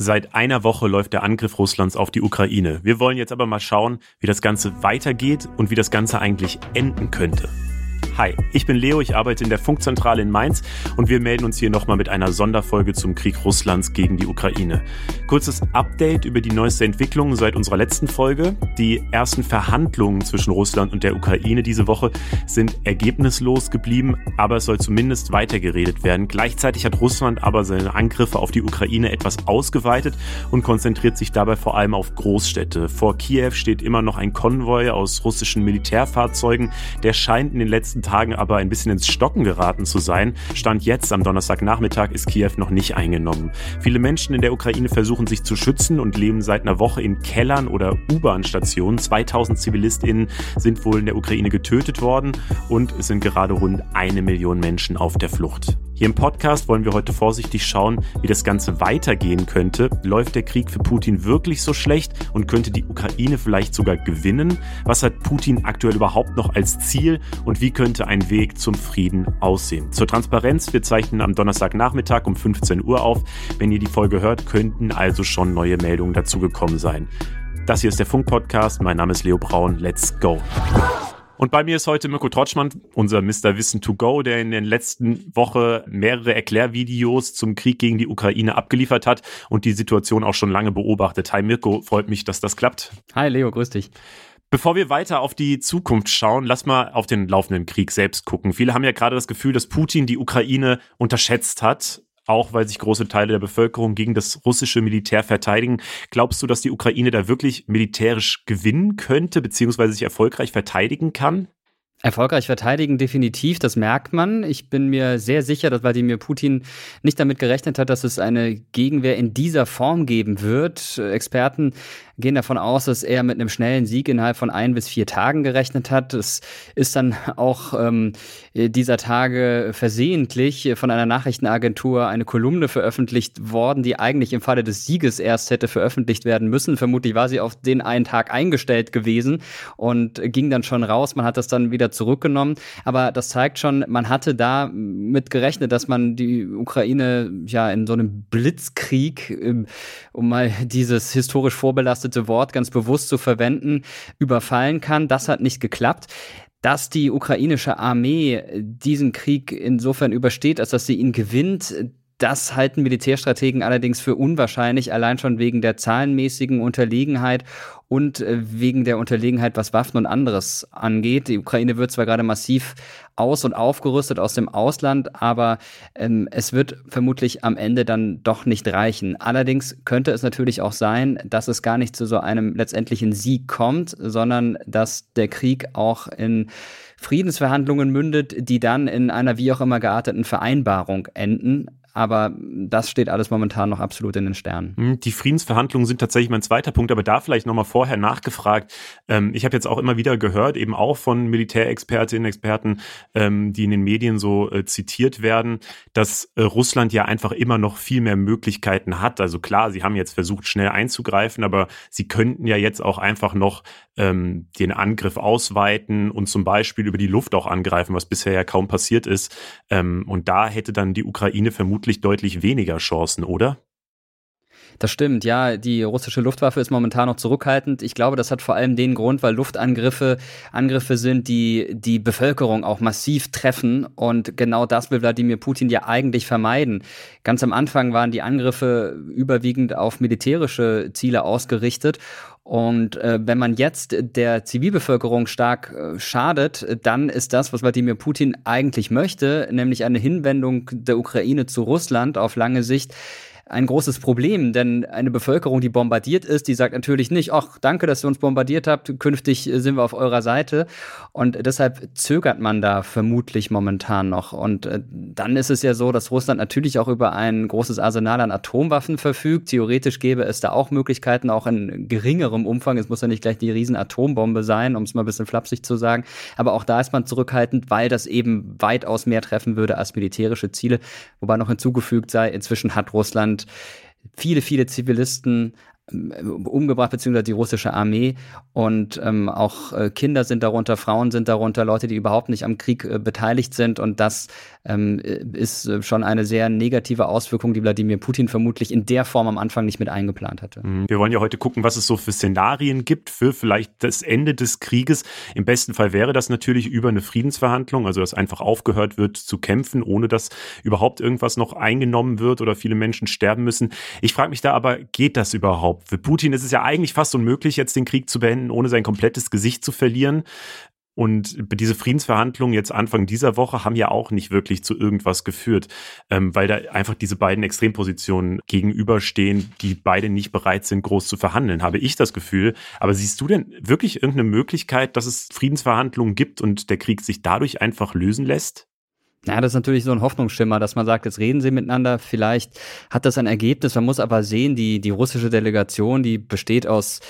Seit einer Woche läuft der Angriff Russlands auf die Ukraine. Wir wollen jetzt aber mal schauen, wie das Ganze weitergeht und wie das Ganze eigentlich enden könnte. Hi, ich bin Leo, ich arbeite in der Funkzentrale in Mainz und wir melden uns hier nochmal mit einer Sonderfolge zum Krieg Russlands gegen die Ukraine. Kurzes Update über die neueste Entwicklung seit unserer letzten Folge. Die ersten Verhandlungen zwischen Russland und der Ukraine diese Woche sind ergebnislos geblieben, aber es soll zumindest weitergeredet werden. Gleichzeitig hat Russland aber seine Angriffe auf die Ukraine etwas ausgeweitet und konzentriert sich dabei vor allem auf Großstädte. Vor Kiew steht immer noch ein Konvoi aus russischen Militärfahrzeugen, der scheint in den letzten Tagen aber ein bisschen ins Stocken geraten zu sein. Stand jetzt am Donnerstagnachmittag ist Kiew noch nicht eingenommen. Viele Menschen in der Ukraine versuchen sich zu schützen und leben seit einer Woche in Kellern oder U-Bahn-Stationen. 2000 ZivilistInnen sind wohl in der Ukraine getötet worden und es sind gerade rund eine Million Menschen auf der Flucht. Hier im Podcast wollen wir heute vorsichtig schauen, wie das Ganze weitergehen könnte. Läuft der Krieg für Putin wirklich so schlecht und könnte die Ukraine vielleicht sogar gewinnen? Was hat Putin aktuell überhaupt noch als Ziel und wie könnte ein Weg zum Frieden aussehen? Zur Transparenz, wir zeichnen am Donnerstagnachmittag um 15 Uhr auf. Wenn ihr die Folge hört, könnten also schon neue Meldungen dazugekommen sein. Das hier ist der Funk-Podcast. Mein Name ist Leo Braun. Let's go. Und bei mir ist heute Mirko Trotschmann, unser Mr. Wissen to go, der in den letzten Woche mehrere Erklärvideos zum Krieg gegen die Ukraine abgeliefert hat und die Situation auch schon lange beobachtet. Hi Mirko, freut mich, dass das klappt. Hi Leo, grüß dich. Bevor wir weiter auf die Zukunft schauen, lass mal auf den laufenden Krieg selbst gucken. Viele haben ja gerade das Gefühl, dass Putin die Ukraine unterschätzt hat auch weil sich große Teile der Bevölkerung gegen das russische Militär verteidigen. Glaubst du, dass die Ukraine da wirklich militärisch gewinnen könnte, beziehungsweise sich erfolgreich verteidigen kann? Erfolgreich verteidigen, definitiv, das merkt man. Ich bin mir sehr sicher, dass Wladimir Putin nicht damit gerechnet hat, dass es eine Gegenwehr in dieser Form geben wird. Experten gehen davon aus, dass er mit einem schnellen Sieg innerhalb von ein bis vier Tagen gerechnet hat. Es ist dann auch ähm, dieser Tage versehentlich von einer Nachrichtenagentur eine Kolumne veröffentlicht worden, die eigentlich im Falle des Sieges erst hätte veröffentlicht werden müssen. Vermutlich war sie auf den einen Tag eingestellt gewesen und ging dann schon raus. Man hat das dann wieder zurückgenommen. Aber das zeigt schon, man hatte da mit gerechnet, dass man die Ukraine ja in so einem Blitzkrieg, ähm, um mal dieses historisch vorbelastete belastete Wort ganz bewusst zu verwenden, überfallen kann. Das hat nicht geklappt. Dass die ukrainische Armee diesen Krieg insofern übersteht, als dass sie ihn gewinnt, das halten Militärstrategen allerdings für unwahrscheinlich, allein schon wegen der zahlenmäßigen Unterlegenheit und äh, wegen der Unterlegenheit, was Waffen und anderes angeht. Die Ukraine wird zwar gerade massiv aus- und aufgerüstet aus dem Ausland, aber ähm, es wird vermutlich am Ende dann doch nicht reichen. Allerdings könnte es natürlich auch sein, dass es gar nicht zu so einem letztendlichen Sieg kommt, sondern dass der Krieg auch in Friedensverhandlungen mündet, die dann in einer wie auch immer gearteten Vereinbarung enden. Aber das steht alles momentan noch absolut in den Sternen. Hm, die Friedensverhandlungen sind tatsächlich mein zweiter Punkt, aber da vielleicht nochmal vorher nachgefragt. Ähm, ich habe jetzt auch immer wieder gehört, eben auch von Militärexpertinnen, Experten, ähm, die in den Medien so äh, zitiert werden, dass äh, Russland ja einfach immer noch viel mehr Möglichkeiten hat. Also klar, sie haben jetzt versucht, schnell einzugreifen, aber sie könnten ja jetzt auch einfach noch ähm, den Angriff ausweiten und zum Beispiel über die Luft auch angreifen, was bisher ja kaum passiert ist. und da hätte dann die Ukraine vermutlich vermutlich deutlich weniger Chancen, oder? Das stimmt, ja. Die russische Luftwaffe ist momentan noch zurückhaltend. Ich glaube, das hat vor allem den Grund, weil Luftangriffe Angriffe sind, die die Bevölkerung auch massiv treffen. Und genau das will Wladimir Putin ja eigentlich vermeiden. Ganz am Anfang waren die Angriffe überwiegend auf militärische Ziele ausgerichtet. Und äh, wenn man jetzt der Zivilbevölkerung stark äh, schadet, dann ist das, was Wladimir Putin eigentlich möchte, nämlich eine Hinwendung der Ukraine zu Russland auf lange Sicht, ein großes Problem, denn eine Bevölkerung, die bombardiert ist, die sagt natürlich nicht, ach, danke, dass ihr uns bombardiert habt, künftig sind wir auf eurer Seite. Und deshalb zögert man da vermutlich momentan noch. Und äh, dann ist es ja so, dass Russland natürlich auch über ein großes Arsenal an Atomwaffen verfügt. Theoretisch gäbe es da auch Möglichkeiten, auch in geringerem Umfang. Es muss ja nicht gleich die riesen Atombombe sein, um es mal ein bisschen flapsig zu sagen. Aber auch da ist man zurückhaltend, weil das eben weitaus mehr treffen würde als militärische Ziele. Wobei noch hinzugefügt sei, inzwischen hat Russland viele, viele Zivilisten umgebracht, beziehungsweise die russische Armee. Und ähm, auch äh, Kinder sind darunter, Frauen sind darunter, Leute, die überhaupt nicht am Krieg äh, beteiligt sind. Und das ähm, ist äh, schon eine sehr negative Auswirkung, die Wladimir Putin vermutlich in der Form am Anfang nicht mit eingeplant hatte. Mhm. Wir wollen ja heute gucken, was es so für Szenarien gibt für vielleicht das Ende des Krieges. Im besten Fall wäre das natürlich über eine Friedensverhandlung, also dass einfach aufgehört wird zu kämpfen, ohne dass überhaupt irgendwas noch eingenommen wird oder viele Menschen sterben müssen. Ich frage mich da aber, geht das überhaupt? Für Putin ist es ja eigentlich fast unmöglich, jetzt den Krieg zu beenden, ohne sein komplettes Gesicht zu verlieren. Und diese Friedensverhandlungen jetzt Anfang dieser Woche haben ja auch nicht wirklich zu irgendwas geführt, ähm, weil da einfach diese beiden Extrempositionen gegenüberstehen, die beide nicht bereit sind, groß zu verhandeln, habe ich das Gefühl. Aber siehst du denn wirklich irgendeine Möglichkeit, dass es Friedensverhandlungen gibt und der Krieg sich dadurch einfach lösen lässt? Ja, das ist natürlich so ein Hoffnungsschimmer, dass man sagt, jetzt reden sie miteinander, vielleicht hat das ein Ergebnis. Man muss aber sehen, die, die russische Delegation, die besteht aus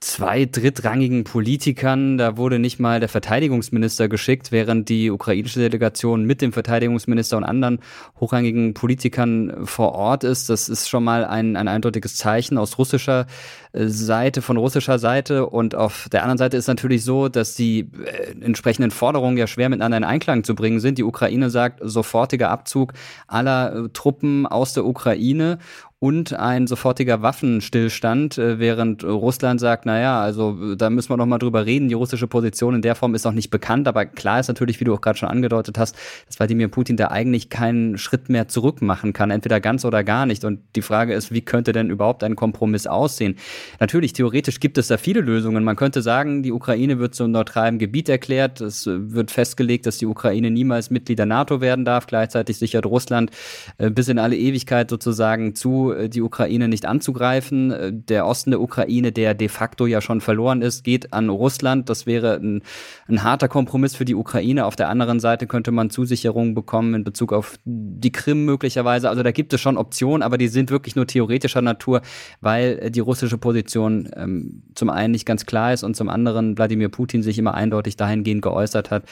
zwei drittrangigen Politikern. Da wurde nicht mal der Verteidigungsminister geschickt, während die ukrainische Delegation mit dem Verteidigungsminister und anderen hochrangigen Politikern vor Ort ist. Das ist schon mal ein, ein eindeutiges Zeichen aus russischer äh, Seite, von russischer Seite. Und auf der anderen Seite ist natürlich so, dass die äh, entsprechenden Forderungen ja schwer miteinander in Einklang zu bringen sind. Die Ukraine sagt sofortiger Abzug aller äh, Truppen aus der Ukraine und ein sofortiger Waffenstillstand, äh, während Russland sagt, naja, also da müssen wir noch mal drüber reden. Die russische Position in der Form ist noch nicht bekannt, aber klar ist natürlich, wie du auch gerade schon angedeutet hast, dass Wladimir Putin da eigentlich keinen Schritt mehr zurück machen kann, entweder ganz oder gar nicht. Und die Frage ist, wie könnte denn überhaupt ein Kompromiss aussehen? Natürlich, theoretisch gibt es da viele Lösungen. Man könnte sagen, die Ukraine wird zum neutralen Gebiet erklärt. Es wird festgelegt, dass die Ukraine niemals Mitglied der NATO werden darf. Gleichzeitig sichert Russland äh, bis in alle Ewigkeit sozusagen zu, äh, die Ukraine nicht anzugreifen. Äh, der Osten der Ukraine, der de facto ja schon verloren ist, geht an Russland. Das wäre ein, ein harter Kompromiss für die Ukraine. Auf der anderen Seite könnte man Zusicherungen bekommen in Bezug auf die Krim möglicherweise. Also da gibt es schon Optionen, aber die sind wirklich nur theoretischer Natur, weil äh, die russische Position ähm, zum einen nicht ganz klar ist und zum anderen Wladimir Putin sich immer eindeutig dahingehend geäußert hat,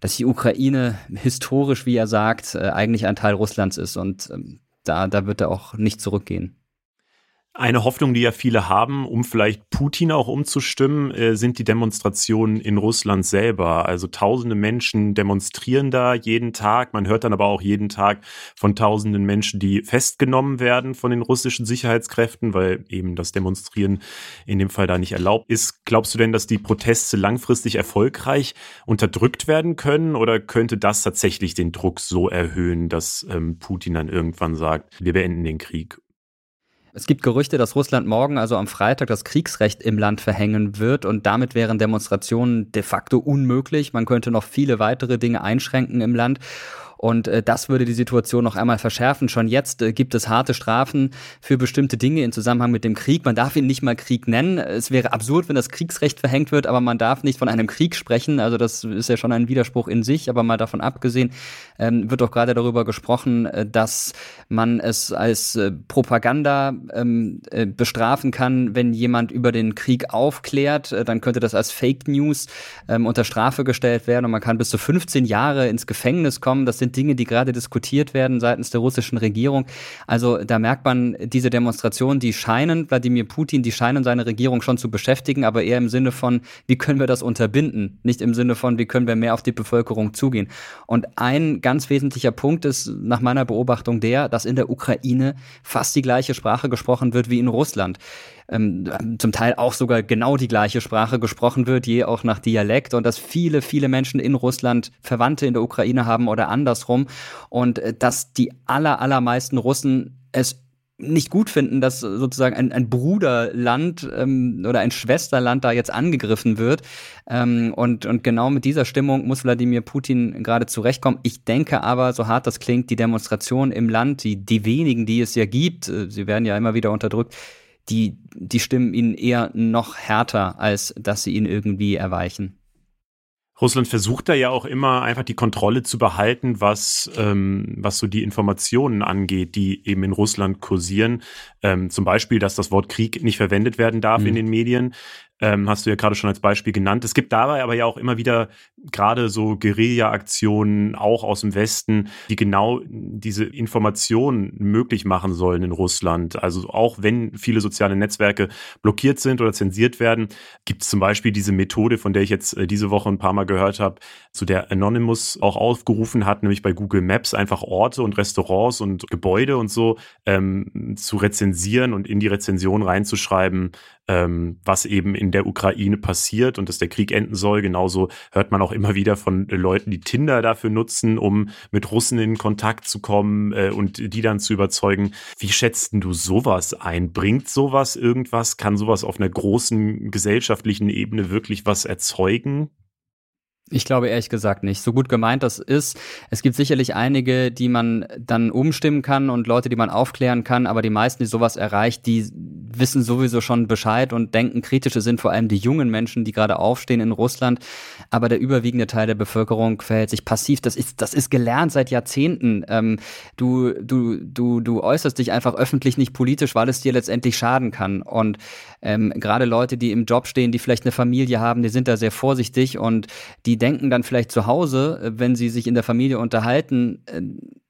dass die Ukraine historisch, wie er sagt, eigentlich ein Teil Russlands ist. Und ähm, da, da wird er auch nicht zurückgehen. Eine Hoffnung, die ja viele haben, um vielleicht Putin auch umzustimmen, äh, sind die Demonstrationen in Russland selber. Also tausende Menschen demonstrieren da jeden Tag. Man hört dann aber auch jeden Tag von tausenden Menschen, die festgenommen werden von den russischen Sicherheitskräften, weil eben das Demonstrieren in dem Fall da nicht erlaubt ist. Glaubst du denn, dass die Proteste langfristig erfolgreich unterdrückt werden können oder könnte das tatsächlich den Druck so erhöhen, dass ähm, Putin dann irgendwann sagt, wir beenden den Krieg? Es gibt Gerüchte, dass Russland morgen, also am Freitag, das Kriegsrecht im Land verhängen wird und damit wären Demonstrationen de facto unmöglich. Man könnte noch viele weitere Dinge einschränken im Land. Und äh, das würde die Situation noch einmal verschärfen. Schon jetzt äh, gibt es harte Strafen für bestimmte Dinge in Zusammenhang mit dem Krieg. Man darf ihn nicht mal Krieg nennen. Es wäre absurd, wenn das Kriegsrecht verhängt wird, aber man darf nicht von einem Krieg sprechen. Also das ist ja schon ein Widerspruch in sich. Aber mal davon abgesehen, ähm, wird auch gerade darüber gesprochen, äh, dass man es als äh, Propaganda ähm, äh, bestrafen kann, wenn jemand über den Krieg aufklärt. Äh, dann könnte das als Fake News ähm, unter Strafe gestellt werden und man kann bis zu 15 Jahre ins Gefängnis kommen. Das sind sind Dinge, die gerade diskutiert werden seitens der russischen Regierung. Also da merkt man, diese Demonstrationen, die scheinen, Wladimir Putin, die scheinen seine Regierung schon zu beschäftigen, aber eher im Sinne von, wie können wir das unterbinden? Nicht im Sinne von, wie können wir mehr auf die Bevölkerung zugehen? Und ein ganz wesentlicher Punkt ist nach meiner Beobachtung der, dass in der Ukraine fast die gleiche Sprache gesprochen wird wie in Russland ähm, zum Teil auch sogar genau die gleiche Sprache gesprochen wird, je auch nach Dialekt und dass viele, viele Menschen in Russland Verwandte in der Ukraine haben oder andersrum und äh, dass die aller, allermeisten Russen es nicht gut finden, dass sozusagen ein, ein Bruderland ähm, oder ein Schwesterland da jetzt angegriffen wird. Ähm, und, und genau mit dieser Stimmung muss Wladimir Putin gerade zurechtkommen. Ich denke aber, so hart das klingt, die Demonstrationen im Land, die, die wenigen, die es ja gibt, äh, sie werden ja immer wieder unterdrückt, die, die stimmen ihnen eher noch härter, als dass sie ihn irgendwie erweichen. Russland versucht da ja auch immer einfach die Kontrolle zu behalten, was, ähm, was so die Informationen angeht, die eben in Russland kursieren. Ähm, zum Beispiel, dass das Wort Krieg nicht verwendet werden darf mhm. in den Medien. Ähm, hast du ja gerade schon als Beispiel genannt. Es gibt dabei aber ja auch immer wieder gerade so Guerilla-Aktionen, auch aus dem Westen, die genau diese Informationen möglich machen sollen in Russland. Also auch wenn viele soziale Netzwerke blockiert sind oder zensiert werden, gibt es zum Beispiel diese Methode, von der ich jetzt äh, diese Woche ein paar Mal gehört habe, zu der Anonymous auch aufgerufen hat, nämlich bei Google Maps einfach Orte und Restaurants und Gebäude und so ähm, zu rezensieren und in die Rezension reinzuschreiben, ähm, was eben in der Ukraine passiert und dass der Krieg enden soll. Genauso hört man auch immer wieder von Leuten, die Tinder dafür nutzen, um mit Russen in Kontakt zu kommen äh, und die dann zu überzeugen. Wie schätzt du sowas ein? Bringt sowas irgendwas? Kann sowas auf einer großen gesellschaftlichen Ebene wirklich was erzeugen? Ich glaube ehrlich gesagt nicht. So gut gemeint das ist. Es gibt sicherlich einige, die man dann umstimmen kann und Leute, die man aufklären kann, aber die meisten, die sowas erreicht, die wissen sowieso schon Bescheid und denken kritisch. Es sind vor allem die jungen Menschen, die gerade aufstehen in Russland. Aber der überwiegende Teil der Bevölkerung verhält sich passiv. Das ist, das ist gelernt seit Jahrzehnten. Ähm, du, du, du, du äußerst dich einfach öffentlich nicht politisch, weil es dir letztendlich schaden kann. Und ähm, gerade Leute, die im Job stehen, die vielleicht eine Familie haben, die sind da sehr vorsichtig und die denken dann vielleicht zu Hause, äh, wenn sie sich in der Familie unterhalten, äh,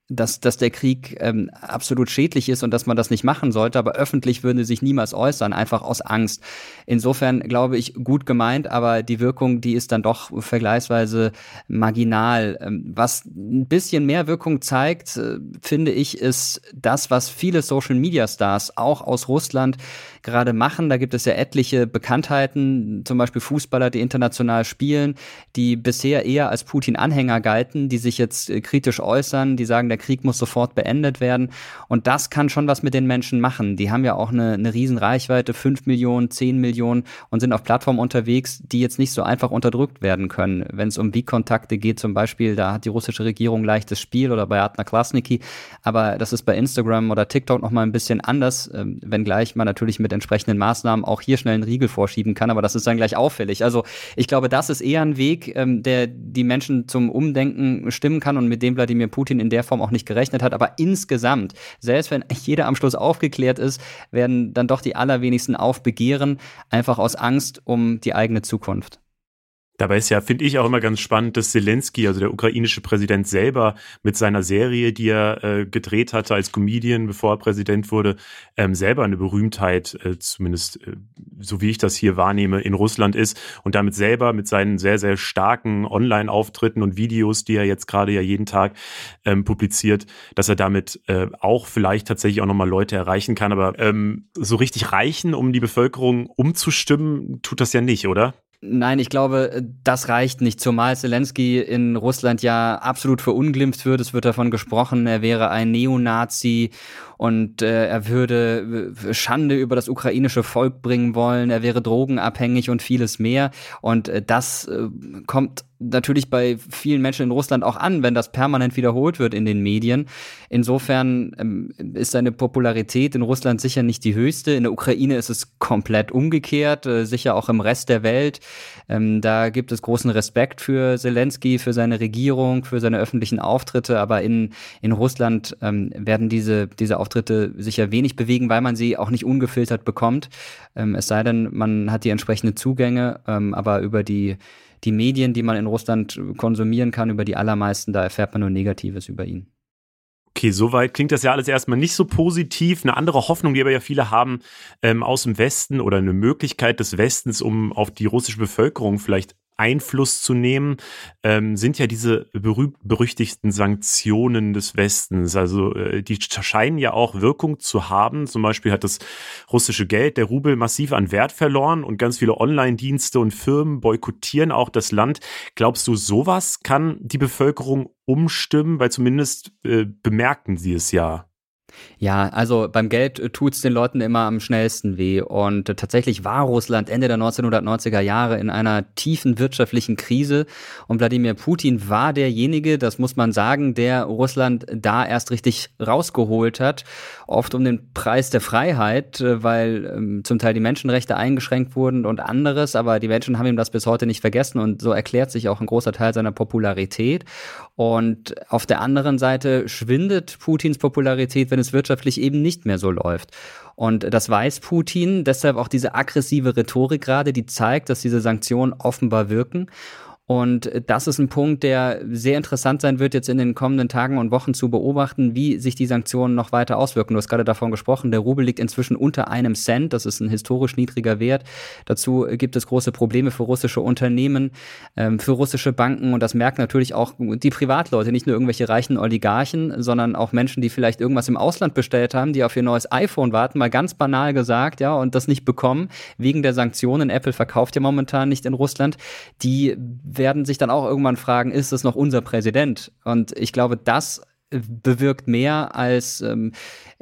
dass, dass der Krieg ähm, absolut schädlich ist und dass man das nicht machen sollte, aber öffentlich würden sie sich niemals äußern, einfach aus Angst. Insofern glaube ich, gut gemeint, aber die Wirkung, die ist dann doch vergleichsweise marginal. Ähm, was ein bisschen mehr Wirkung zeigt, äh, finde ich, ist das, was viele Social-Media-Stars auch aus Russland gerade machen. Da gibt es ja etliche Bekanntheiten, zum Beispiel Fußballer, die international spielen, die bisher eher als Putin-Anhänger galten, die sich jetzt äh, kritisch äußern, die sagen, der der Krieg muss sofort beendet werden. Und das kann schon was mit den Menschen machen. Die haben ja auch eine, eine riesen Reichweite, 5 Millionen, 10 Millionen und sind auf Plattformen unterwegs, die jetzt nicht so einfach unterdrückt werden können. Wenn es um Wie-Kontakte geht zum Beispiel, da hat die russische Regierung leichtes Spiel oder bei Adna Klasniki. Aber das ist bei Instagram oder TikTok nochmal ein bisschen anders, ähm, wenngleich man natürlich mit entsprechenden Maßnahmen auch hier schnell einen Riegel vorschieben kann. Aber das ist dann gleich auffällig. Also ich glaube, das ist eher ein Weg, ähm, der die Menschen zum Umdenken stimmen kann und mit dem Wladimir Putin in der Form auch auch nicht gerechnet hat. Aber insgesamt, selbst wenn jeder am Schluss aufgeklärt ist, werden dann doch die allerwenigsten aufbegehren, einfach aus Angst um die eigene Zukunft. Dabei ist ja, finde ich auch immer ganz spannend, dass Zelensky, also der ukrainische Präsident selber, mit seiner Serie, die er äh, gedreht hatte als Comedian, bevor er Präsident wurde, ähm, selber eine Berühmtheit, äh, zumindest äh, so wie ich das hier wahrnehme, in Russland ist und damit selber mit seinen sehr, sehr starken Online-Auftritten und Videos, die er jetzt gerade ja jeden Tag ähm, publiziert, dass er damit äh, auch vielleicht tatsächlich auch nochmal Leute erreichen kann. Aber ähm, so richtig reichen, um die Bevölkerung umzustimmen, tut das ja nicht, oder? Nein, ich glaube, das reicht nicht, zumal Zelensky in Russland ja absolut verunglimpft wird. Es wird davon gesprochen, er wäre ein Neonazi und äh, er würde äh, Schande über das ukrainische Volk bringen wollen, er wäre drogenabhängig und vieles mehr. Und äh, das äh, kommt natürlich bei vielen Menschen in Russland auch an, wenn das permanent wiederholt wird in den Medien. Insofern ähm, ist seine Popularität in Russland sicher nicht die höchste. In der Ukraine ist es komplett umgekehrt, äh, sicher auch im Rest der Welt. Ähm, da gibt es großen Respekt für Zelensky, für seine Regierung, für seine öffentlichen Auftritte. Aber in, in Russland ähm, werden diese, diese Auftritte sicher wenig bewegen, weil man sie auch nicht ungefiltert bekommt. Ähm, es sei denn, man hat die entsprechenden Zugänge, ähm, aber über die die Medien, die man in Russland konsumieren kann, über die allermeisten, da erfährt man nur Negatives über ihn. Okay, soweit klingt das ja alles erstmal nicht so positiv. Eine andere Hoffnung, die aber ja viele haben ähm, aus dem Westen oder eine Möglichkeit des Westens, um auf die russische Bevölkerung vielleicht Einfluss zu nehmen, ähm, sind ja diese berühmt-berüchtigten Sanktionen des Westens. Also äh, die scheinen ja auch Wirkung zu haben. Zum Beispiel hat das russische Geld, der Rubel, massiv an Wert verloren und ganz viele Online-Dienste und Firmen boykottieren auch das Land. Glaubst du, sowas kann die Bevölkerung umstimmen? Weil zumindest äh, bemerken sie es ja. Ja, also beim Geld äh, tut's den Leuten immer am schnellsten weh. Und äh, tatsächlich war Russland Ende der 1990er Jahre in einer tiefen wirtschaftlichen Krise. Und Wladimir Putin war derjenige, das muss man sagen, der Russland da erst richtig rausgeholt hat. Oft um den Preis der Freiheit, äh, weil ähm, zum Teil die Menschenrechte eingeschränkt wurden und anderes, aber die Menschen haben ihm das bis heute nicht vergessen und so erklärt sich auch ein großer Teil seiner Popularität. Und auf der anderen Seite schwindet Putins Popularität, wenn es wirtschaftlich eben nicht mehr so läuft. Und das weiß Putin, deshalb auch diese aggressive Rhetorik gerade, die zeigt, dass diese Sanktionen offenbar wirken. Und das ist ein Punkt, der sehr interessant sein wird, jetzt in den kommenden Tagen und Wochen zu beobachten, wie sich die Sanktionen noch weiter auswirken. Du hast gerade davon gesprochen, der Rubel liegt inzwischen unter einem Cent. Das ist ein historisch niedriger Wert. Dazu gibt es große Probleme für russische Unternehmen, ähm, für russische Banken. Und das merken natürlich auch die Privatleute, nicht nur irgendwelche reichen Oligarchen, sondern auch Menschen, die vielleicht irgendwas im Ausland bestellt haben, die auf ihr neues iPhone warten, mal ganz banal gesagt, ja, und das nicht bekommen wegen der Sanktionen. Apple verkauft ja momentan nicht in Russland. Die werden sich dann auch irgendwann fragen, ist es noch unser Präsident? Und ich glaube, das bewirkt mehr als ähm,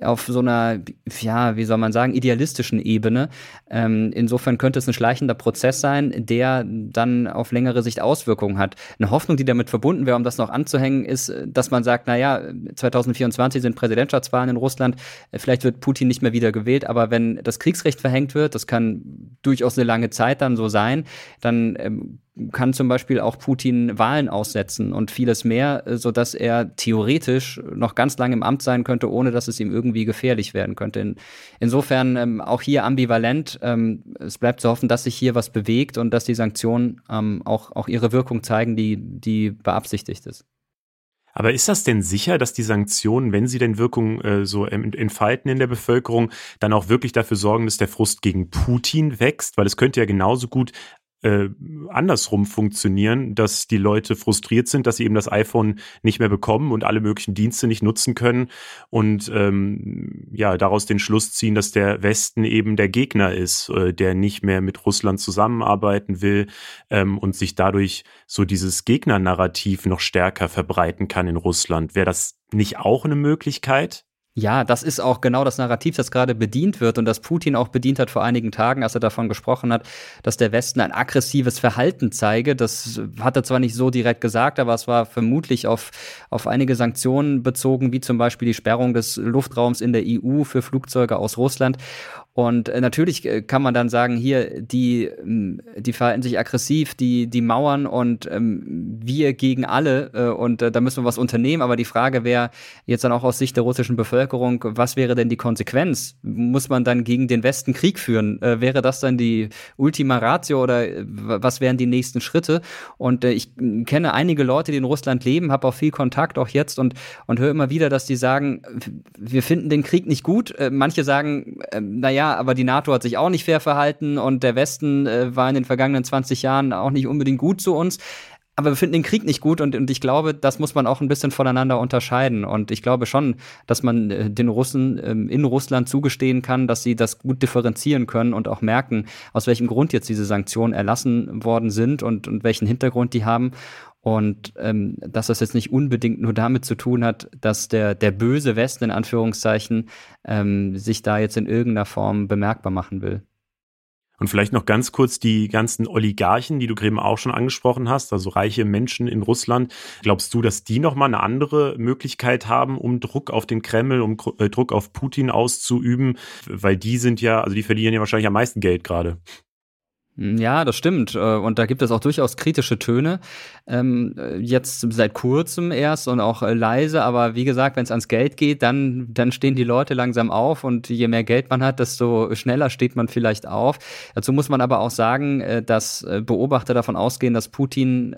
auf so einer, ja, wie soll man sagen, idealistischen Ebene. Ähm, insofern könnte es ein schleichender Prozess sein, der dann auf längere Sicht Auswirkungen hat. Eine Hoffnung, die damit verbunden wäre, um das noch anzuhängen, ist, dass man sagt, naja, 2024 sind Präsidentschaftswahlen in Russland, vielleicht wird Putin nicht mehr wieder gewählt, aber wenn das Kriegsrecht verhängt wird, das kann durchaus eine lange Zeit dann so sein, dann ähm, kann zum Beispiel auch Putin Wahlen aussetzen und vieles mehr, so dass er theoretisch noch ganz lange im Amt sein könnte, ohne dass es ihm irgendwie gefährlich werden könnte. In, insofern ähm, auch hier ambivalent. Ähm, es bleibt zu hoffen, dass sich hier was bewegt und dass die Sanktionen ähm, auch, auch ihre Wirkung zeigen, die, die beabsichtigt ist. Aber ist das denn sicher, dass die Sanktionen, wenn sie denn Wirkung äh, so entfalten in der Bevölkerung, dann auch wirklich dafür sorgen, dass der Frust gegen Putin wächst? Weil es könnte ja genauso gut äh, andersrum funktionieren, dass die Leute frustriert sind, dass sie eben das iPhone nicht mehr bekommen und alle möglichen Dienste nicht nutzen können und ähm, ja daraus den Schluss ziehen, dass der Westen eben der Gegner ist, äh, der nicht mehr mit Russland zusammenarbeiten will ähm, und sich dadurch so dieses Gegnernarrativ noch stärker verbreiten kann in Russland. Wäre das nicht auch eine Möglichkeit? Ja, das ist auch genau das Narrativ, das gerade bedient wird und das Putin auch bedient hat vor einigen Tagen, als er davon gesprochen hat, dass der Westen ein aggressives Verhalten zeige. Das hat er zwar nicht so direkt gesagt, aber es war vermutlich auf, auf einige Sanktionen bezogen, wie zum Beispiel die Sperrung des Luftraums in der EU für Flugzeuge aus Russland. Und äh, natürlich äh, kann man dann sagen, hier, die, ähm, die verhalten sich aggressiv, die, die mauern und ähm, wir gegen alle äh, und äh, da müssen wir was unternehmen. Aber die Frage wäre jetzt dann auch aus Sicht der russischen Bevölkerung, was wäre denn die Konsequenz? Muss man dann gegen den Westen Krieg führen? Äh, wäre das dann die Ultima Ratio oder äh, was wären die nächsten Schritte? Und äh, ich kenne einige Leute, die in Russland leben, habe auch viel Kontakt, auch jetzt und, und höre immer wieder, dass die sagen, wir finden den Krieg nicht gut. Manche sagen, äh, naja, aber die NATO hat sich auch nicht fair verhalten und der Westen äh, war in den vergangenen 20 Jahren auch nicht unbedingt gut zu uns. Aber wir finden den Krieg nicht gut und, und ich glaube, das muss man auch ein bisschen voneinander unterscheiden. Und ich glaube schon, dass man äh, den Russen ähm, in Russland zugestehen kann, dass sie das gut differenzieren können und auch merken, aus welchem Grund jetzt diese Sanktionen erlassen worden sind und, und welchen Hintergrund die haben. Und ähm, dass das jetzt nicht unbedingt nur damit zu tun hat, dass der, der böse Westen in Anführungszeichen ähm, sich da jetzt in irgendeiner Form bemerkbar machen will. Und vielleicht noch ganz kurz die ganzen Oligarchen, die du gerade auch schon angesprochen hast, also reiche Menschen in Russland. Glaubst du, dass die nochmal eine andere Möglichkeit haben, um Druck auf den Kreml, um äh, Druck auf Putin auszuüben? Weil die sind ja, also die verdienen ja wahrscheinlich am meisten Geld gerade. Hm, ja, das stimmt. Äh, und da gibt es auch durchaus kritische Töne. Ähm, jetzt seit kurzem erst und auch äh, leise, aber wie gesagt, wenn es ans Geld geht, dann, dann stehen die Leute langsam auf und je mehr Geld man hat, desto schneller steht man vielleicht auf. Dazu muss man aber auch sagen, äh, dass Beobachter davon ausgehen, dass Putin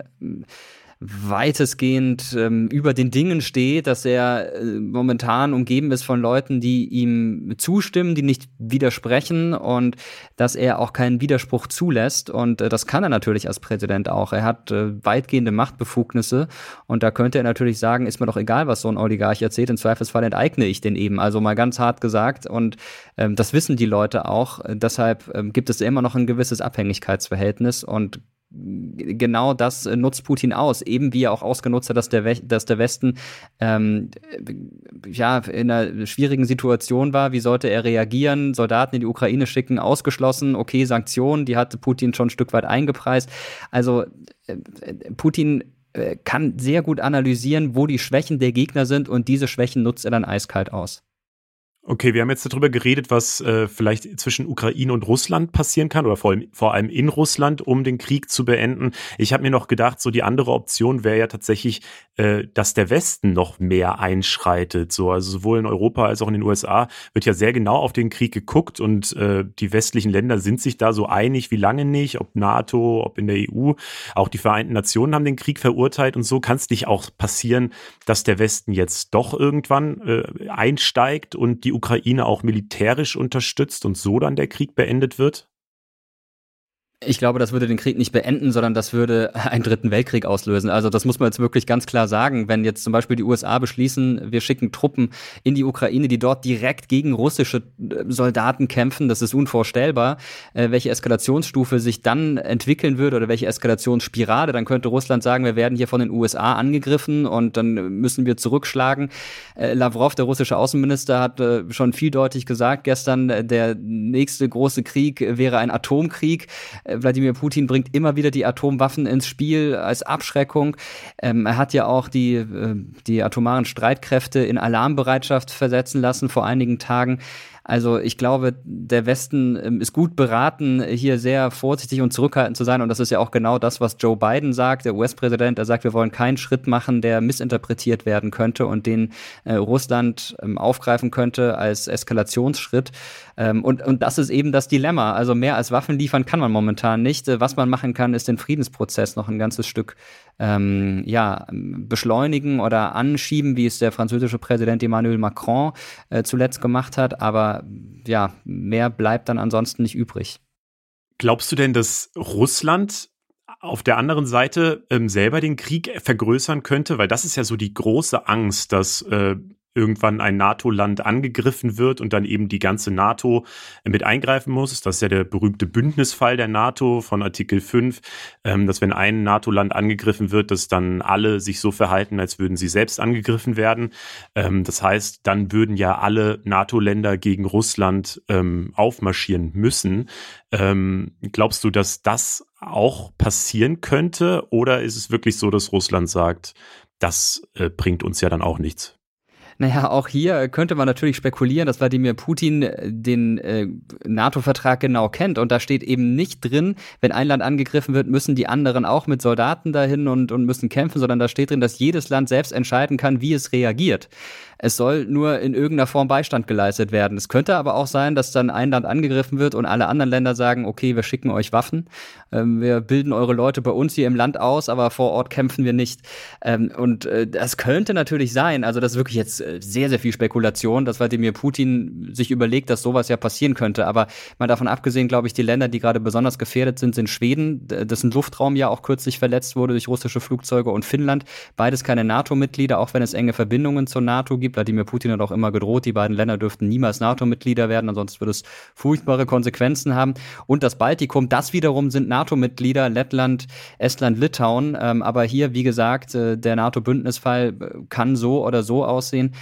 weitestgehend ähm, über den Dingen steht, dass er äh, momentan umgeben ist von Leuten, die ihm zustimmen, die nicht widersprechen und dass er auch keinen Widerspruch zulässt. Und äh, das kann er natürlich als Präsident auch. Er hat äh, weitgehende Machtbefugnisse und da könnte er natürlich sagen, ist mir doch egal, was so ein Oligarch erzählt, im Zweifelsfall enteigne ich den eben. Also mal ganz hart gesagt und ähm, das wissen die Leute auch. Deshalb ähm, gibt es immer noch ein gewisses Abhängigkeitsverhältnis und genau das äh, nutzt Putin aus, eben wie er auch ausgenutzt hat, dass der, We dass der Westen ähm, ja in einer schwierigen Situation war. Wie sollte er reagieren? Soldaten in die Ukraine schicken, ausgeschlossen. Okay, Sanktionen, die hatte Putin schon ein Stück weit eingepreist. Also äh, Putin äh, kann sehr gut analysieren, wo die Schwächen der Gegner sind und diese Schwächen nutzt er dann eiskalt aus. Okay, wir haben jetzt darüber geredet, was äh, vielleicht zwischen Ukraine und Russland passieren kann oder vor allem, vor allem in Russland, um den Krieg zu beenden. Ich habe mir noch gedacht, so die andere Option wäre ja tatsächlich, äh, dass der Westen noch mehr einschreitet. So, also sowohl in Europa als auch in den USA wird ja sehr genau auf den Krieg geguckt und äh, die westlichen Länder sind sich da so einig wie lange nicht, ob NATO, ob in der EU. Auch die Vereinten Nationen haben den Krieg verurteilt und so kann es nicht auch passieren, dass der Westen jetzt doch irgendwann äh, einsteigt und die Ukraine auch militärisch unterstützt und so dann der Krieg beendet wird? Ich glaube, das würde den Krieg nicht beenden, sondern das würde einen dritten Weltkrieg auslösen. Also das muss man jetzt wirklich ganz klar sagen. Wenn jetzt zum Beispiel die USA beschließen, wir schicken Truppen in die Ukraine, die dort direkt gegen russische äh, Soldaten kämpfen, das ist unvorstellbar. Äh, welche Eskalationsstufe sich dann entwickeln würde oder welche Eskalationsspirale, dann könnte Russland sagen, wir werden hier von den USA angegriffen und dann müssen wir zurückschlagen. Äh, Lavrov, der russische Außenminister, hat schon vieldeutig gesagt gestern, der nächste große Krieg wäre ein Atomkrieg Wladimir Putin bringt immer wieder die Atomwaffen ins Spiel als Abschreckung. Ähm, er hat ja auch die, äh, die atomaren Streitkräfte in Alarmbereitschaft versetzen lassen vor einigen Tagen. Also ich glaube, der Westen ähm, ist gut beraten, hier sehr vorsichtig und zurückhaltend zu sein. Und das ist ja auch genau das, was Joe Biden sagt, der US-Präsident. Er sagt, wir wollen keinen Schritt machen, der missinterpretiert werden könnte und den äh, Russland ähm, aufgreifen könnte als Eskalationsschritt. Ähm, und, und das ist eben das Dilemma. Also mehr als Waffen liefern kann man momentan nicht. Äh, was man machen kann, ist den Friedensprozess noch ein ganzes Stück ähm, ja, beschleunigen oder anschieben, wie es der französische Präsident Emmanuel Macron äh, zuletzt gemacht hat. Aber ja, mehr bleibt dann ansonsten nicht übrig. Glaubst du denn, dass Russland auf der anderen Seite ähm, selber den Krieg vergrößern könnte? Weil das ist ja so die große Angst, dass äh, irgendwann ein NATO-Land angegriffen wird und dann eben die ganze NATO mit eingreifen muss. Das ist ja der berühmte Bündnisfall der NATO von Artikel 5, ähm, dass wenn ein NATO-Land angegriffen wird, dass dann alle sich so verhalten, als würden sie selbst angegriffen werden. Ähm, das heißt, dann würden ja alle NATO-Länder gegen Russland ähm, aufmarschieren müssen. glaubst du, dass das auch passieren könnte? Oder ist es wirklich so, dass Russland sagt, das äh, bringt uns ja dann auch nichts? Naja, auch hier könnte man natürlich spekulieren, dass Wladimir Putin äh, den äh, NATO-Vertrag genau kennt. Und da steht eben nicht drin, wenn ein Land angegriffen wird, müssen die anderen auch mit Soldaten dahin und, und müssen kämpfen, sondern da steht drin, dass jedes Land selbst entscheiden kann, wie es reagiert. Es soll nur in irgendeiner Form Beistand geleistet werden. Es könnte aber auch sein, dass dann ein Land angegriffen wird und alle anderen Länder sagen, okay, wir schicken euch Waffen, ähm, wir bilden eure Leute bei uns hier im Land aus, aber vor Ort kämpfen wir nicht. Ähm, und äh, das könnte natürlich sein, also das ist wirklich jetzt äh, sehr, sehr viel Spekulation, dass Wladimir Putin sich überlegt, dass sowas ja passieren könnte. Aber mal davon abgesehen, glaube ich, die Länder, die gerade besonders gefährdet sind, sind Schweden, dessen Luftraum ja auch kürzlich verletzt wurde durch russische Flugzeuge und Finnland. Beides keine NATO-Mitglieder, auch wenn es enge Verbindungen zur NATO gibt Wladimir Putin hat auch immer gedroht, die beiden Länder dürften niemals NATO-Mitglieder werden, ansonsten würde es furchtbare Konsequenzen haben. Und das Baltikum, das wiederum sind NATO-Mitglieder, Lettland, Estland, Litauen. Ähm, aber hier, wie gesagt, äh, der NATO-Bündnisfall äh, kann so oder so aussehen.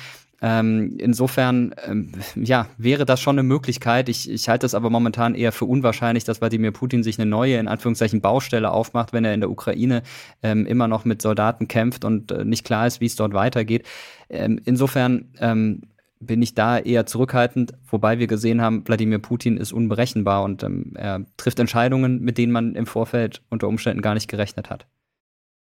Ähm, insofern, ähm, ja, wäre das schon eine Möglichkeit. Ich, ich halte es aber momentan eher für unwahrscheinlich, dass Wladimir Putin sich eine neue, in Anführungszeichen, Baustelle aufmacht, wenn er in der Ukraine ähm, immer noch mit Soldaten kämpft und äh, nicht klar ist, wie es dort weitergeht. Ähm, insofern ähm, bin ich da eher zurückhaltend, wobei wir gesehen haben, Wladimir Putin ist unberechenbar und ähm, er trifft Entscheidungen, mit denen man im Vorfeld unter Umständen gar nicht gerechnet hat.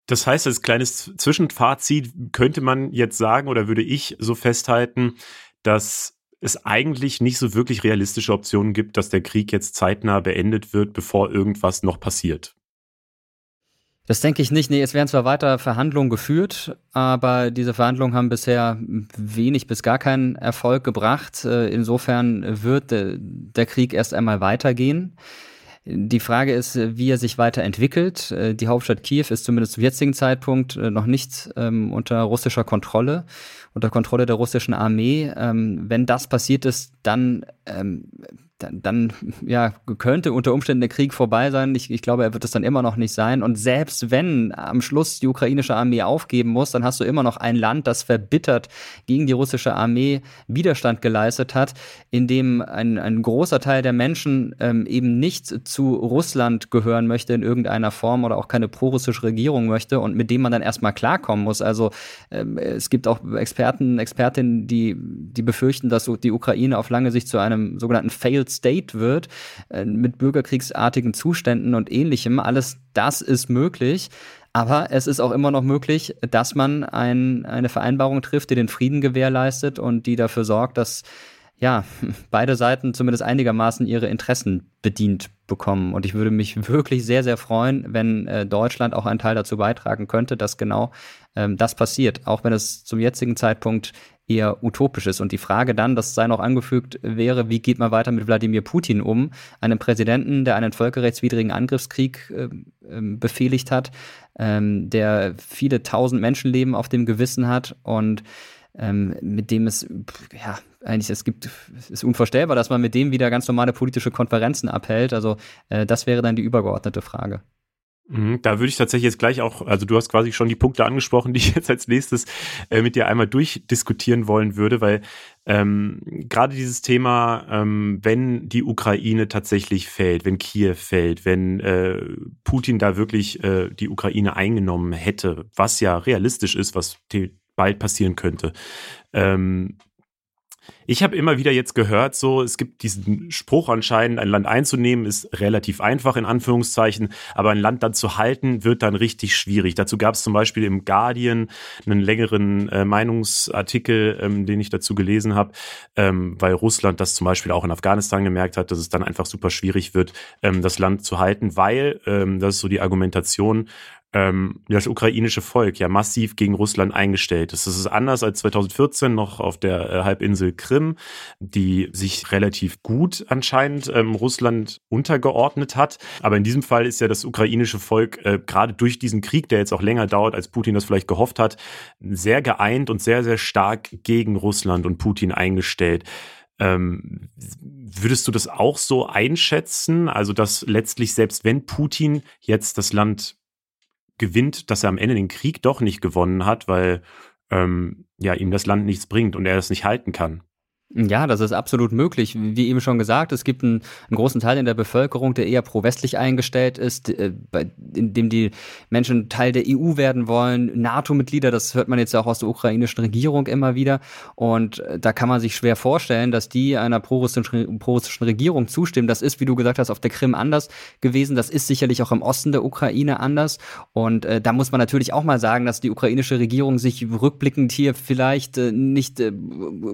Das heißt, als kleines Zwischenfazit könnte man jetzt sagen oder würde ich so festhalten, dass es eigentlich nicht so wirklich realistische Optionen gibt, dass der Krieg jetzt zeitnah beendet wird, bevor irgendwas noch passiert. Das denke ich nicht. Nee, es werden zwar weiter Verhandlungen geführt, aber diese Verhandlungen haben bisher wenig bis gar keinen Erfolg gebracht. Äh, insofern wird der Krieg erst einmal weitergehen. Die Frage ist, wie er sich weiterentwickelt. Äh, die Hauptstadt Kiew ist zumindest zum jetzigen Zeitpunkt äh, noch nicht ähm, unter russischer Kontrolle, unter Kontrolle der russischen Armee. Ähm, wenn das passiert ist, dann ähm, dann, dann, ja, könnte unter Umständen der Krieg vorbei sein. Ich, ich glaube, er wird es dann immer noch nicht sein. Und selbst wenn am Schluss die ukrainische Armee aufgeben muss, dann hast du immer noch ein Land, das verbittert gegen die russische Armee Widerstand geleistet hat, in dem ein, ein großer Teil der Menschen ähm, eben nicht zu Russland gehören möchte in irgendeiner Form oder auch keine prorussische Regierung möchte und mit dem man dann erstmal klarkommen muss. Also ähm, es gibt auch Experten, Expertinnen, die, die befürchten, dass die Ukraine auf lange Sicht zu einem sogenannten Failed State wird, äh, mit bürgerkriegsartigen Zuständen und ähnlichem. Alles das ist möglich. Aber es ist auch immer noch möglich, dass man ein, eine Vereinbarung trifft, die den Frieden gewährleistet und die dafür sorgt, dass ja, beide Seiten zumindest einigermaßen ihre Interessen bedient bekommen. Und ich würde mich wirklich sehr, sehr freuen, wenn äh, Deutschland auch einen Teil dazu beitragen könnte, dass genau ähm, das passiert, auch wenn es zum jetzigen Zeitpunkt eher utopisch ist. Und die Frage dann, das sei noch angefügt, wäre, wie geht man weiter mit Wladimir Putin um, einem Präsidenten, der einen völkerrechtswidrigen Angriffskrieg äh, befehligt hat, ähm, der viele tausend Menschenleben auf dem Gewissen hat und ähm, mit dem es, ja, eigentlich, es gibt, es ist unvorstellbar, dass man mit dem wieder ganz normale politische Konferenzen abhält. Also äh, das wäre dann die übergeordnete Frage. Mhm, da würde ich tatsächlich jetzt gleich auch, also du hast quasi schon die Punkte angesprochen, die ich jetzt als nächstes äh, mit dir einmal durchdiskutieren wollen würde, weil ähm, gerade dieses Thema, ähm, wenn die Ukraine tatsächlich fällt, wenn Kiew fällt, wenn äh, Putin da wirklich äh, die Ukraine eingenommen hätte, was ja realistisch ist, was bald passieren könnte. Ähm, ich habe immer wieder jetzt gehört, so es gibt diesen Spruch anscheinend, ein Land einzunehmen ist relativ einfach in Anführungszeichen, aber ein Land dann zu halten wird dann richtig schwierig. Dazu gab es zum Beispiel im Guardian einen längeren äh, Meinungsartikel, ähm, den ich dazu gelesen habe, ähm, weil Russland das zum Beispiel auch in Afghanistan gemerkt hat, dass es dann einfach super schwierig wird, ähm, das Land zu halten, weil ähm, das ist so die Argumentation ähm, das ukrainische Volk ja massiv gegen Russland eingestellt ist. Das ist anders als 2014 noch auf der äh, Halbinsel Krim, die sich relativ gut anscheinend ähm, Russland untergeordnet hat. Aber in diesem Fall ist ja das ukrainische Volk äh, gerade durch diesen Krieg, der jetzt auch länger dauert, als Putin das vielleicht gehofft hat, sehr geeint und sehr, sehr stark gegen Russland und Putin eingestellt. Ähm, würdest du das auch so einschätzen? Also, dass letztlich, selbst wenn Putin jetzt das Land gewinnt, dass er am Ende den Krieg doch nicht gewonnen hat, weil ähm, ja ihm das Land nichts bringt und er es nicht halten kann. Ja, das ist absolut möglich. Wie eben schon gesagt, es gibt einen, einen großen Teil in der Bevölkerung, der eher pro-westlich eingestellt ist, äh, bei, in dem die Menschen Teil der EU werden wollen, NATO-Mitglieder, das hört man jetzt auch aus der ukrainischen Regierung immer wieder. Und äh, da kann man sich schwer vorstellen, dass die einer pro-russischen pro Regierung zustimmen. Das ist, wie du gesagt hast, auf der Krim anders gewesen. Das ist sicherlich auch im Osten der Ukraine anders. Und äh, da muss man natürlich auch mal sagen, dass die ukrainische Regierung sich rückblickend hier vielleicht äh, nicht äh,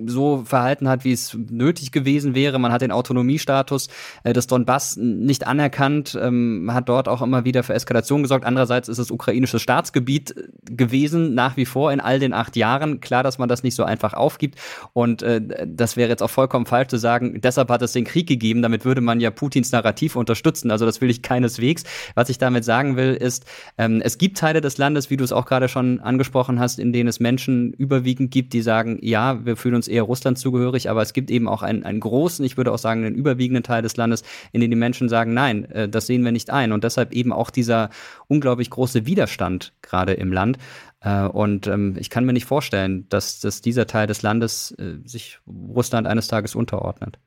so verhalten hat, wie es nötig gewesen wäre. Man hat den Autonomiestatus äh, des Donbass nicht anerkannt, ähm, hat dort auch immer wieder für Eskalation gesorgt. Andererseits ist es ukrainisches Staatsgebiet äh, gewesen, nach wie vor in all den acht Jahren. Klar, dass man das nicht so einfach aufgibt. Und äh, das wäre jetzt auch vollkommen falsch zu sagen, deshalb hat es den Krieg gegeben. Damit würde man ja Putins Narrativ unterstützen. Also das will ich keineswegs. Was ich damit sagen will, ist, ähm, es gibt Teile des Landes, wie du es auch gerade schon angesprochen hast, in denen es Menschen überwiegend gibt, die sagen, ja, wir fühlen uns eher Russland zugehörig schwierig, aber es gibt eben auch einen, einen großen, ich würde auch sagen, einen überwiegenden Teil des Landes, in dem die Menschen sagen, nein, äh, das sehen wir nicht ein. Und deshalb eben auch dieser unglaublich große Widerstand gerade im Land. Äh, und ähm, ich kann mir nicht vorstellen, dass, dass dieser Teil des Landes äh, sich Russland eines Tages unterordnet.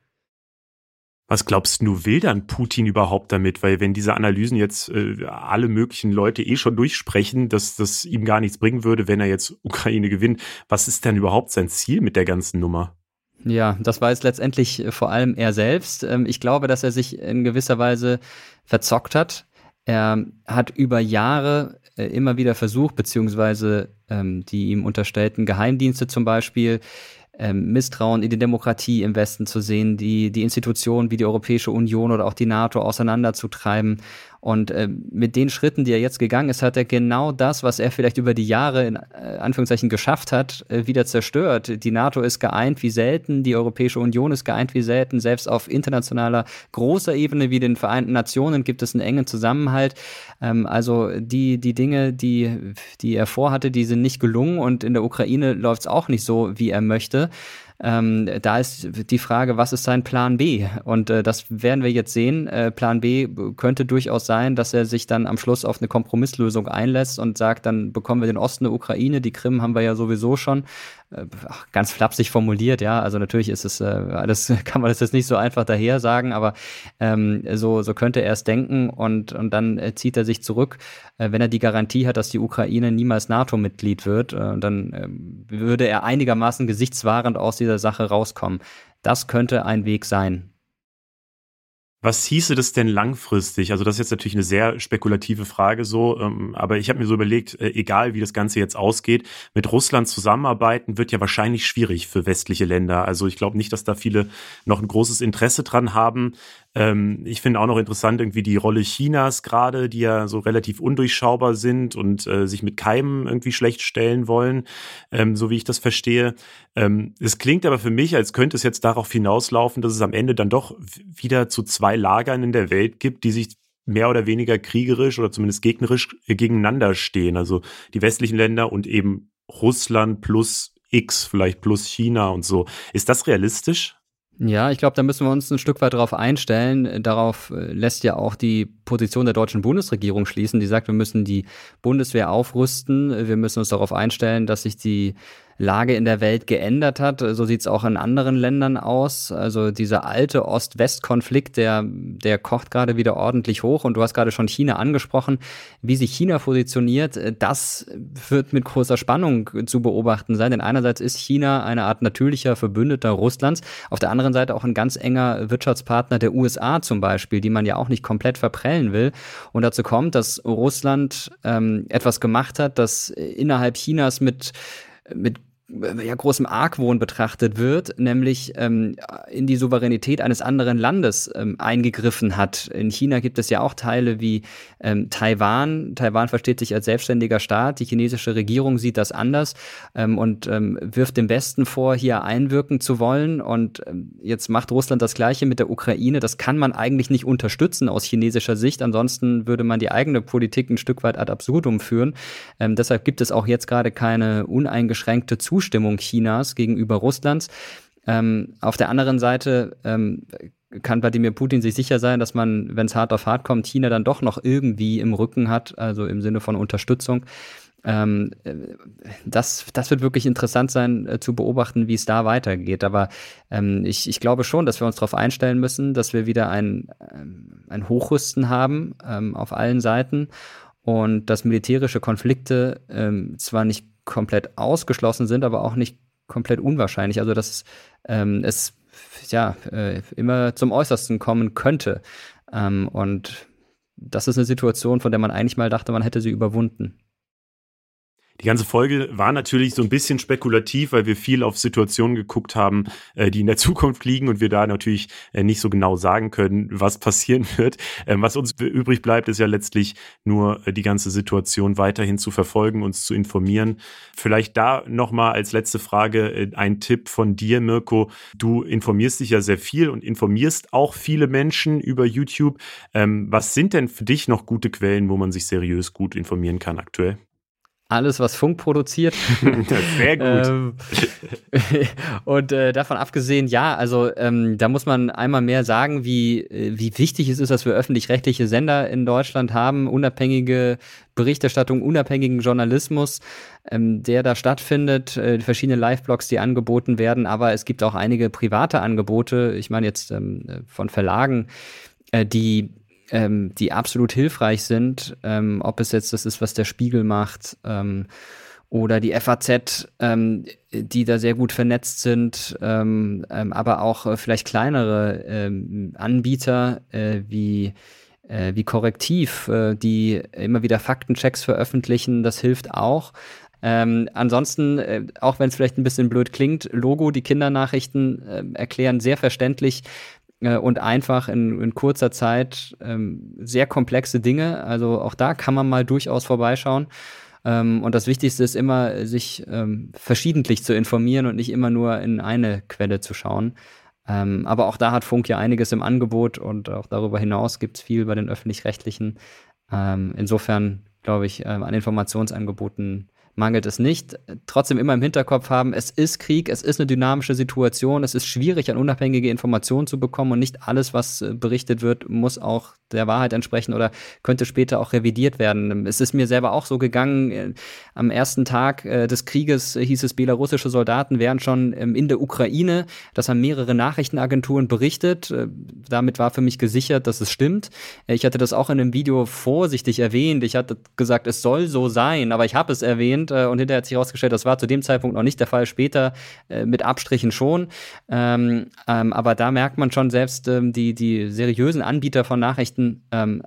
Was glaubst du, will dann Putin überhaupt damit? Weil wenn diese Analysen jetzt äh, alle möglichen Leute eh schon durchsprechen, dass das ihm gar nichts bringen würde, wenn er jetzt Ukraine gewinnt, was ist denn überhaupt sein Ziel mit der ganzen Nummer? Ja, das war jetzt letztendlich äh, vor allem er selbst. Ähm, ich glaube, dass er sich in gewisser Weise verzockt hat. Er hat über Jahre äh, immer wieder versucht, beziehungsweise ähm, die ihm unterstellten Geheimdienste zum Beispiel, ähm, Misstrauen in die Demokratie im Westen zu sehen, die, die Institutionen wie die Europäische Union oder auch die NATO auseinanderzutreiben. Und äh, mit den Schritten, die er jetzt gegangen ist, hat er genau das, was er vielleicht über die Jahre in äh, Anführungszeichen geschafft hat, äh, wieder zerstört. Die NATO ist geeint wie selten, die Europäische Union ist geeint wie selten. Selbst auf internationaler großer Ebene wie den Vereinten Nationen gibt es einen engen Zusammenhalt. Ähm, also die, die Dinge, die, die er vorhatte, die sind nicht gelungen und in der Ukraine läuft es auch nicht so, wie er möchte. Ähm, da ist die Frage, was ist sein Plan B? Und äh, das werden wir jetzt sehen. Äh, Plan B könnte durchaus sein, dass er sich dann am Schluss auf eine Kompromisslösung einlässt und sagt, dann bekommen wir den Osten der Ukraine, die Krim haben wir ja sowieso schon. Äh, ganz flapsig formuliert, ja. Also natürlich ist es, äh, alles kann man das jetzt nicht so einfach daher sagen, aber ähm, so, so könnte er es denken und, und dann äh, zieht er sich zurück. Äh, wenn er die Garantie hat, dass die Ukraine niemals NATO-Mitglied wird, äh, dann äh, würde er einigermaßen gesichtswahrend aus dieser Sache rauskommen. Das könnte ein Weg sein. Was hieße das denn langfristig? Also das ist jetzt natürlich eine sehr spekulative Frage so, ähm, aber ich habe mir so überlegt, äh, egal wie das Ganze jetzt ausgeht, mit Russland zusammenarbeiten wird ja wahrscheinlich schwierig für westliche Länder. Also ich glaube nicht, dass da viele noch ein großes Interesse dran haben. Ähm, ich finde auch noch interessant irgendwie die Rolle Chinas gerade, die ja so relativ undurchschaubar sind und äh, sich mit Keimen irgendwie schlecht stellen wollen, ähm, so wie ich das verstehe. Ähm, es klingt aber für mich, als könnte es jetzt darauf hinauslaufen, dass es am Ende dann doch wieder zu zwei Lagern in der Welt gibt, die sich mehr oder weniger kriegerisch oder zumindest gegnerisch äh, gegeneinander stehen. Also die westlichen Länder und eben Russland plus X, vielleicht plus China und so. Ist das realistisch? Ja, ich glaube, da müssen wir uns ein Stück weit darauf einstellen. Darauf äh, lässt ja auch die Position der deutschen Bundesregierung schließen, die sagt, wir müssen die Bundeswehr aufrüsten. Wir müssen uns darauf einstellen, dass sich die Lage in der Welt geändert hat. So sieht es auch in anderen Ländern aus. Also dieser alte Ost-West-Konflikt, der, der kocht gerade wieder ordentlich hoch. Und du hast gerade schon China angesprochen. Wie sich China positioniert, das wird mit großer Spannung zu beobachten sein. Denn einerseits ist China eine Art natürlicher Verbündeter Russlands, auf der anderen Seite auch ein ganz enger Wirtschaftspartner der USA zum Beispiel, die man ja auch nicht komplett verprellen will. Und dazu kommt, dass Russland ähm, etwas gemacht hat, das innerhalb Chinas mit mit ja, großem Argwohn betrachtet wird, nämlich ähm, in die Souveränität eines anderen Landes ähm, eingegriffen hat. In China gibt es ja auch Teile wie ähm, Taiwan. Taiwan versteht sich als selbstständiger Staat. Die chinesische Regierung sieht das anders ähm, und ähm, wirft dem Westen vor, hier einwirken zu wollen. Und ähm, jetzt macht Russland das Gleiche mit der Ukraine. Das kann man eigentlich nicht unterstützen aus chinesischer Sicht. Ansonsten würde man die eigene Politik ein Stück weit ad absurdum führen. deshalb gibt es auch jetzt gerade keine uneingeschränkte Zustimmung Zustimmung Chinas gegenüber Russlands. Ähm, auf der anderen Seite ähm, kann Wladimir Putin sich sicher sein, dass man, wenn es hart auf hart kommt, China dann doch noch irgendwie im Rücken hat, also im Sinne von Unterstützung. Ähm, das, das wird wirklich interessant sein äh, zu beobachten, wie es da weitergeht. Aber ähm, ich, ich glaube schon, dass wir uns darauf einstellen müssen, dass wir wieder ein, ähm, ein Hochrüsten haben ähm, auf allen Seiten und dass militärische Konflikte ähm, zwar nicht komplett ausgeschlossen sind, aber auch nicht komplett unwahrscheinlich. Also dass ähm, es ja äh, immer zum Äußersten kommen könnte. Ähm, und das ist eine Situation, von der man eigentlich mal dachte, man hätte sie überwunden. Die ganze Folge war natürlich so ein bisschen spekulativ, weil wir viel auf Situationen geguckt haben, äh, die in der Zukunft liegen und wir da natürlich äh, nicht so genau sagen können, was passieren wird. Ähm, was uns übrig bleibt, ist ja letztlich nur äh, die ganze Situation weiterhin zu verfolgen, uns zu informieren. Vielleicht da nochmal als letzte Frage ein Tipp von dir, Mirko. Du informierst dich ja sehr viel und informierst auch viele Menschen über YouTube. Ähm, was sind denn für dich noch gute Quellen, wo man sich seriös gut informieren kann aktuell? Alles, was Funk produziert. Sehr gut. ähm, und äh, davon abgesehen, ja, also ähm, da muss man einmal mehr sagen, wie, äh, wie wichtig es ist, dass wir öffentlich-rechtliche Sender in Deutschland haben, unabhängige Berichterstattung, unabhängigen Journalismus, ähm, der da stattfindet, äh, verschiedene Live-Blogs, die angeboten werden, aber es gibt auch einige private Angebote, ich meine jetzt ähm, von Verlagen, äh, die ähm, die absolut hilfreich sind, ähm, ob es jetzt das ist, was der Spiegel macht ähm, oder die FAZ, ähm, die da sehr gut vernetzt sind, ähm, ähm, aber auch äh, vielleicht kleinere Anbieter äh, wie äh, wie Korrektiv, äh, die immer wieder Faktenchecks veröffentlichen, das hilft auch. Ähm, ansonsten, äh, auch wenn es vielleicht ein bisschen blöd klingt, Logo, die Kindernachrichten äh, erklären sehr verständlich, äh, und einfach in, in kurzer Zeit ähm, sehr komplexe Dinge. Also auch da kann man mal durchaus vorbeischauen. Ähm, und das Wichtigste ist immer, sich ähm, verschiedentlich zu informieren und nicht immer nur in eine Quelle zu schauen. Ähm, aber auch da hat Funk ja einiges im Angebot und auch darüber hinaus gibt es viel bei den öffentlich-rechtlichen. Ähm, insofern glaube ich, ähm, an Informationsangeboten mangelt es nicht. Trotzdem immer im Hinterkopf haben, es ist Krieg, es ist eine dynamische Situation, es ist schwierig, an unabhängige Informationen zu bekommen und nicht alles, was äh, berichtet wird, muss auch der Wahrheit entsprechen oder könnte später auch revidiert werden. Es ist mir selber auch so gegangen, äh, am ersten Tag äh, des Krieges hieß es, belarussische Soldaten wären schon ähm, in der Ukraine. Das haben mehrere Nachrichtenagenturen berichtet. Damit war für mich gesichert, dass es stimmt. Ich hatte das auch in einem Video vorsichtig erwähnt. Ich hatte gesagt, es soll so sein, aber ich habe es erwähnt und hinterher hat sich herausgestellt, das war zu dem Zeitpunkt noch nicht der Fall, später mit Abstrichen schon. Ähm, ähm, aber da merkt man schon selbst ähm, die, die seriösen Anbieter von Nachrichten ähm,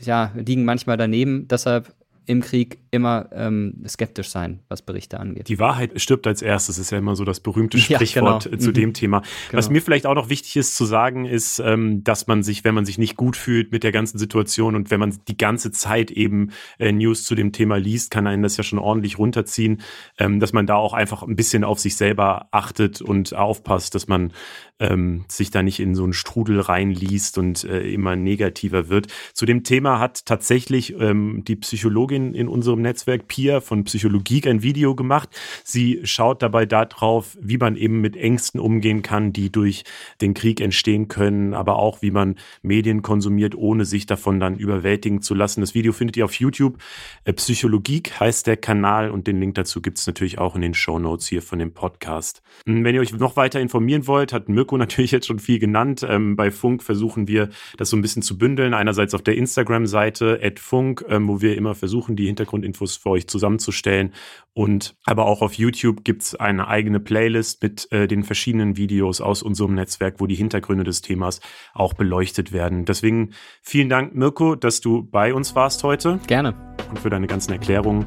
ja, liegen manchmal daneben. Deshalb im Krieg immer ähm, skeptisch sein, was Berichte angeht. Die Wahrheit stirbt als erstes, ist ja immer so das berühmte Sprichwort ja, genau. zu mhm. dem Thema. Genau. Was mir vielleicht auch noch wichtig ist zu sagen, ist, ähm, dass man sich, wenn man sich nicht gut fühlt mit der ganzen Situation und wenn man die ganze Zeit eben äh, News zu dem Thema liest, kann einen das ja schon ordentlich runterziehen, ähm, dass man da auch einfach ein bisschen auf sich selber achtet und aufpasst, dass man ähm, sich da nicht in so einen Strudel reinliest und äh, immer negativer wird. Zu dem Thema hat tatsächlich ähm, die Psychologin in unserem Netzwerk Pia von Psychologie ein Video gemacht. Sie schaut dabei darauf, wie man eben mit Ängsten umgehen kann, die durch den Krieg entstehen können, aber auch wie man Medien konsumiert, ohne sich davon dann überwältigen zu lassen. Das Video findet ihr auf YouTube. Äh, Psychologie heißt der Kanal und den Link dazu gibt es natürlich auch in den Show Notes hier von dem Podcast. Hm, wenn ihr euch noch weiter informieren wollt, hat Mirko Mirko natürlich jetzt schon viel genannt. Ähm, bei Funk versuchen wir das so ein bisschen zu bündeln. Einerseits auf der Instagram-Seite @funk, ähm, wo wir immer versuchen, die Hintergrundinfos für euch zusammenzustellen. Und aber auch auf YouTube gibt's eine eigene Playlist mit äh, den verschiedenen Videos aus unserem Netzwerk, wo die Hintergründe des Themas auch beleuchtet werden. Deswegen vielen Dank, Mirko, dass du bei uns warst heute. Gerne. Und für deine ganzen Erklärungen.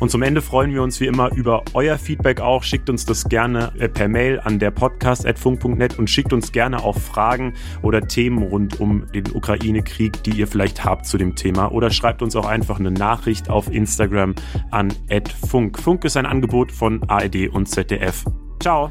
Und zum Ende freuen wir uns wie immer über euer Feedback auch. Schickt uns das gerne äh, per Mail an der podcast.funk.net und schickt uns gerne auch Fragen oder Themen rund um den Ukraine-Krieg, die ihr vielleicht habt zu dem Thema. Oder schreibt uns auch einfach eine Nachricht auf Instagram an @funk. Funk ist ein Angebot von ARD und ZDF. Ciao.